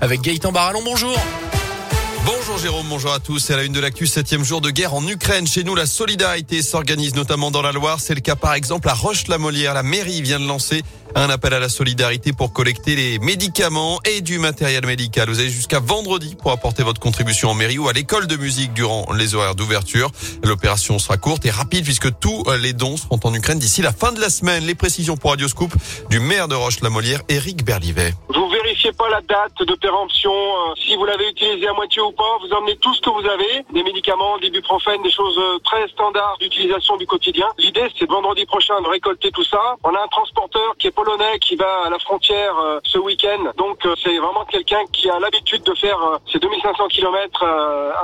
avec Gaëtan Barallon. Bonjour. Bonjour Jérôme, bonjour à tous. C'est la une de l'actu, septième jour de guerre en Ukraine. Chez nous, la solidarité s'organise notamment dans la Loire. C'est le cas par exemple à Roche-la-Molière. La mairie vient de lancer un appel à la solidarité pour collecter les médicaments et du matériel médical. Vous avez jusqu'à vendredi pour apporter votre contribution en mairie ou à l'école de musique durant les horaires d'ouverture. L'opération sera courte et rapide puisque tous les dons seront en Ukraine d'ici la fin de la semaine. Les précisions pour Radioscoop du maire de Roche-la-Molière, Éric Berlivet. Pas la date de péremption. Euh, si vous l'avez utilisé à moitié ou pas, vous emmenez tout ce que vous avez. Des médicaments, des buprofènes, des choses euh, très standards d'utilisation du quotidien. L'idée, c'est vendredi prochain de récolter tout ça. On a un transporteur qui est polonais qui va à la frontière euh, ce week-end. Donc c'est vraiment quelqu'un qui a l'habitude de faire ces 2500 km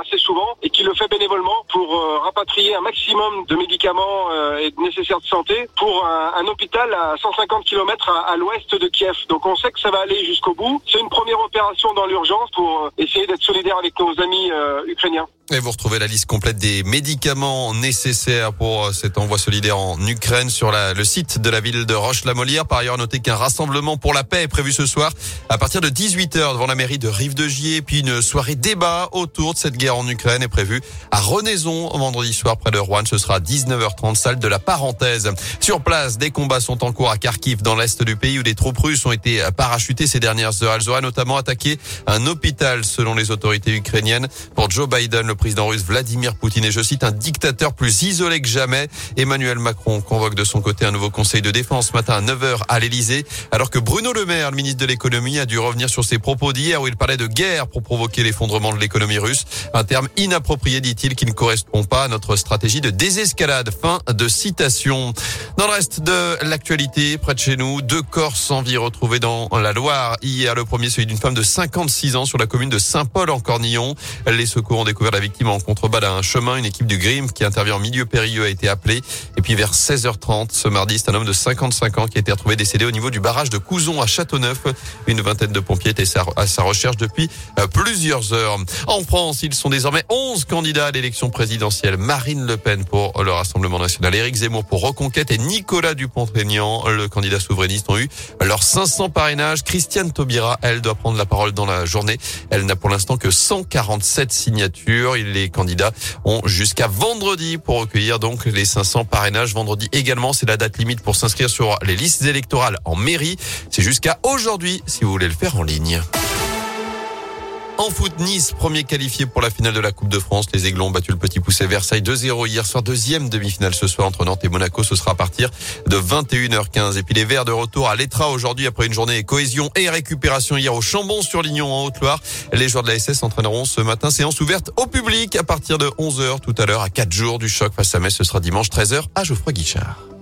assez souvent et qui le fait bénévolement pour rapatrier un maximum de médicaments et de nécessaires de santé pour un, hôpital à 150 km à l'ouest de Kiev. Donc on sait que ça va aller jusqu'au bout. C'est une première opération dans l'urgence pour essayer d'être solidaire avec nos amis euh, ukrainiens. Et vous retrouvez la liste complète des médicaments nécessaires pour euh, cet envoi solidaire en Ukraine sur la, le site de la ville de Roche-la-Molière. Par ailleurs, notez qu'un rassemblement pour la paix est prévu ce soir à partir de 18h devant la mairie de Rive-de-Gier. Puis une soirée débat autour de cette guerre en Ukraine est prévue à Renaison vendredi soir près de Rouen. Ce sera 19h30, salle de la parenthèse. Sur place, des combats sont en cours à Kharkiv dans l'est du pays où des troupes russes ont été parachutées ces dernières heures. Elles auraient notamment attaqué un hôpital selon les autorités ukrainiennes. Pour Joe Biden, le président russe Vladimir Poutine et je cite un dictateur plus isolé que jamais. Emmanuel Macron convoque de son côté un nouveau conseil de défense ce matin à 9h à l'Elysée alors que Bruno Le Maire, le ministre de l'économie, a dû revenir sur ses propos d'hier où il parlait de guerre pour provoquer l'effondrement de l'économie russe. Un terme inapproprié, dit-il, qui ne correspond pas à notre stratégie de désescalade. Fin de citation. Dans le reste de l'actualité, près de chez nous, deux corps sans vie retrouvés dans la Loire. Hier, le premier, celui d'une femme de 56 ans sur la commune de Saint-Paul en Cornillon. Les secours ont découvert la victime en contrebas d'un chemin. Une équipe du GRIM qui intervient en milieu périlleux a été appelée. Et puis vers 16h30 ce mardi, c'est un homme de 55 ans qui a été retrouvé décédé au niveau du barrage de Couzon à Châteauneuf. Une vingtaine de pompiers étaient à sa recherche depuis euh, plusieurs heures. En France, ils sont désormais 11 candidats à l'élection présidentielle. Marine Le Pen pour le Rassemblement national, Éric Zemmour pour Reconquête et Nicolas Dupont-Aignan, le candidat souverainiste, ont eu leurs 500 parrainages. Christiane Taubira, elle, doit prendre la parole dans la journée. Elle n'a pour l'instant que 147 signatures. Les candidats ont jusqu'à vendredi pour recueillir donc les 500 parrainages. Vendredi également, c'est la date limite pour s'inscrire sur les listes électorales en mairie. C'est jusqu'à aujourd'hui si vous voulez le faire en ligne. En foot, Nice, premier qualifié pour la finale de la Coupe de France. Les Aiglons ont battu le petit poussé Versailles 2-0 hier soir. Deuxième demi-finale ce soir entre Nantes et Monaco. Ce sera à partir de 21h15. Et puis les Verts de retour à l'Etra aujourd'hui après une journée cohésion et récupération hier au Chambon-sur-Lignon en Haute-Loire. Les joueurs de la SS entraîneront ce matin séance ouverte au public à partir de 11h tout à l'heure à 4 jours du choc face à Metz. Ce sera dimanche 13h à Geoffroy Guichard.